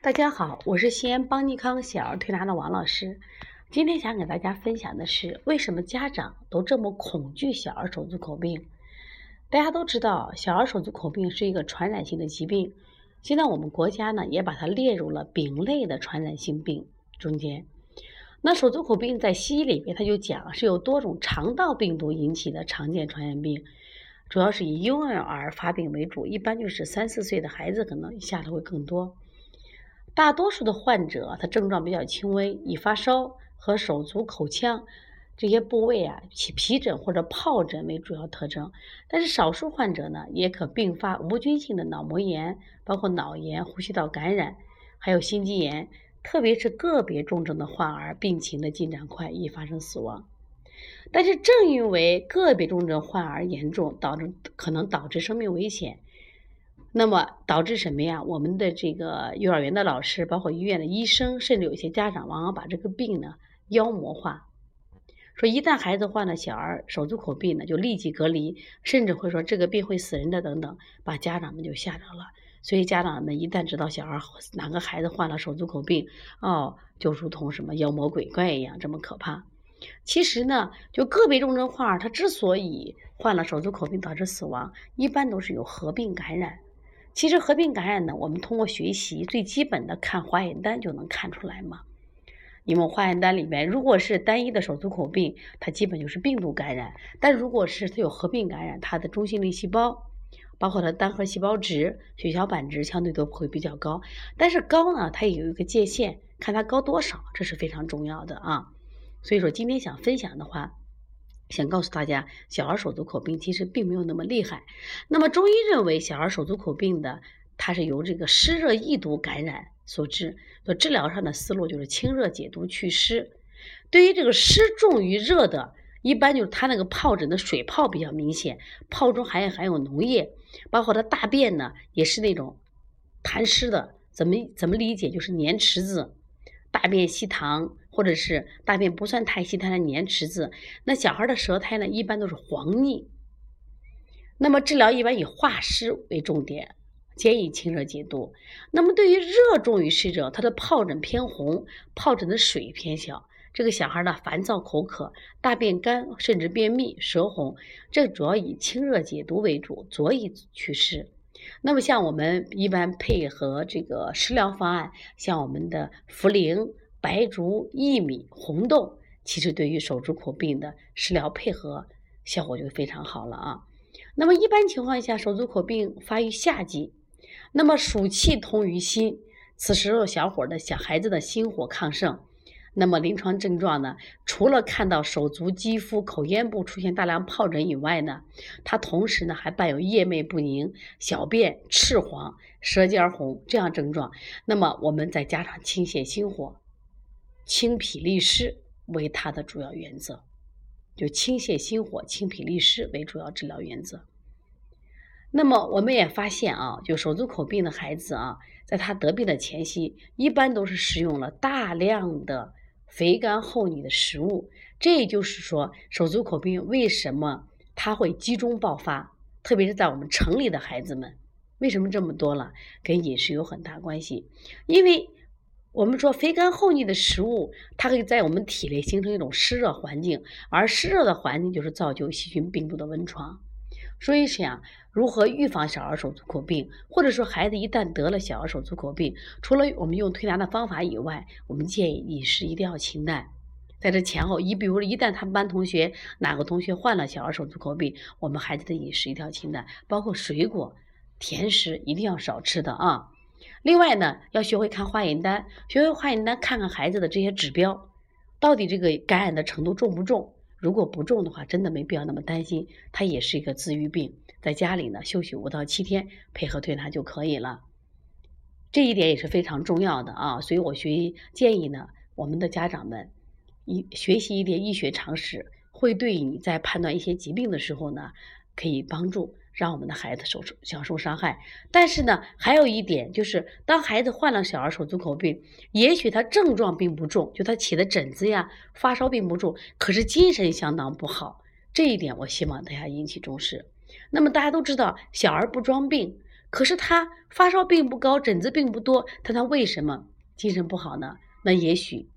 大家好，我是西安邦尼康小儿推拿的王老师。今天想给大家分享的是，为什么家长都这么恐惧小儿手足口病？大家都知道，小儿手足口病是一个传染性的疾病。现在我们国家呢，也把它列入了丙类的传染性病中间。那手足口病在西医里面，它就讲是由多种肠道病毒引起的常见传染病，主要是以婴幼儿发病为主，一般就是三四岁的孩子可能下的会更多。大多数的患者，他症状比较轻微，以发烧和手足口腔这些部位啊起皮疹或者疱疹为主要特征。但是少数患者呢，也可并发无菌性的脑膜炎，包括脑炎、呼吸道感染，还有心肌炎。特别是个别重症的患儿，病情的进展快，易发生死亡。但是正因为个别重症患儿严重，导致可能导致生命危险。那么导致什么呀？我们的这个幼儿园的老师，包括医院的医生，甚至有些家长，往往把这个病呢妖魔化，说一旦孩子患了小儿手足口病呢，就立即隔离，甚至会说这个病会死人的等等，把家长们就吓着了。所以家长们一旦知道小孩哪个孩子患了手足口病，哦，就如同什么妖魔鬼怪一样这么可怕。其实呢，就个别重症患儿，他之所以患了手足口病导致死亡，一般都是有合并感染。其实合并感染呢，我们通过学习最基本的看化验单就能看出来嘛。因为化验单里面，如果是单一的手足口病，它基本就是病毒感染；但如果是它有合并感染，它的中性粒细胞，包括它单核细胞值、血小板值相对都会比较高。但是高呢，它也有一个界限，看它高多少，这是非常重要的啊。所以说，今天想分享的话。想告诉大家，小儿手足口病其实并没有那么厉害。那么中医认为，小儿手足口病的它是由这个湿热易毒感染所致。所治疗上的思路就是清热解毒祛湿。对于这个湿重于热的，一般就是它那个疱疹的水泡比较明显，泡中还含有脓液，包括它大便呢也是那种痰湿的。怎么怎么理解？就是黏池子，大便稀溏。或者是大便不算太稀，它的黏池子。那小孩的舌苔呢，一般都是黄腻。那么治疗一般以化湿为重点，建议清热解毒。那么对于热重于湿者，他的疱疹偏红，疱疹的水偏小。这个小孩呢，烦躁口渴，大便干，甚至便秘，舌红。这主要以清热解毒为主，佐以祛湿。那么像我们一般配合这个食疗方案，像我们的茯苓。白术、薏米、红豆，其实对于手足口病的食疗配合效果就非常好了啊。那么一般情况下，手足口病发于夏季，那么暑气通于心，此时小伙的小孩子的心火亢盛，那么临床症状呢，除了看到手足肌肤、口咽部出现大量疱疹以外呢，它同时呢还伴有夜寐不宁、小便赤黄、舌尖红这样症状。那么我们再加上清泻心火。清脾利湿为它的主要原则，就清泻心火、清脾利湿为主要治疗原则。那么我们也发现啊，就手足口病的孩子啊，在他得病的前夕，一般都是食用了大量的肥甘厚腻的食物。这也就是说，手足口病为什么它会集中爆发，特别是在我们城里的孩子们，为什么这么多了？跟饮食有很大关系，因为。我们说肥甘厚腻的食物，它可以在我们体内形成一种湿热环境，而湿热的环境就是造就细菌病毒的温床。所以想如何预防小儿手足口病，或者说孩子一旦得了小儿手足口病，除了我们用推拿的方法以外，我们建议饮食一定要清淡。在这前后，你比如说一旦他们班同学哪个同学患了小儿手足口病，我们孩子的饮食一定要清淡，包括水果、甜食一定要少吃的啊。另外呢，要学会看化验单，学会化验单，看看孩子的这些指标，到底这个感染的程度重不重？如果不重的话，真的没必要那么担心，它也是一个自愈病，在家里呢休息五到七天，配合推拿就可以了。这一点也是非常重要的啊，所以我学建议呢，我们的家长们一学习一点医学常识，会对你在判断一些疾病的时候呢，可以帮助。让我们的孩子受受享受伤害，但是呢，还有一点就是，当孩子患了小儿手足口病，也许他症状并不重，就他起的疹子呀、发烧并不重，可是精神相当不好。这一点我希望大家引起重视。那么大家都知道，小儿不装病，可是他发烧并不高，疹子并不多，但他为什么精神不好呢？那也许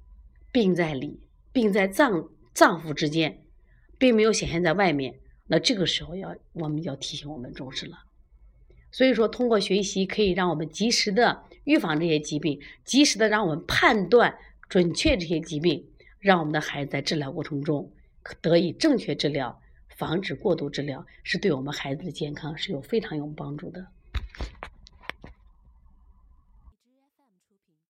病在里，病在脏脏腑之间，并没有显现在外面。那这个时候要我们要提醒我们重视了。所以说，通过学习可以让我们及时的预防这些疾病，及时的让我们判断准确这些疾病，让我们的孩子在治疗过程中得以正确治疗，防止过度治疗，是对我们孩子的健康是有非常有帮助的。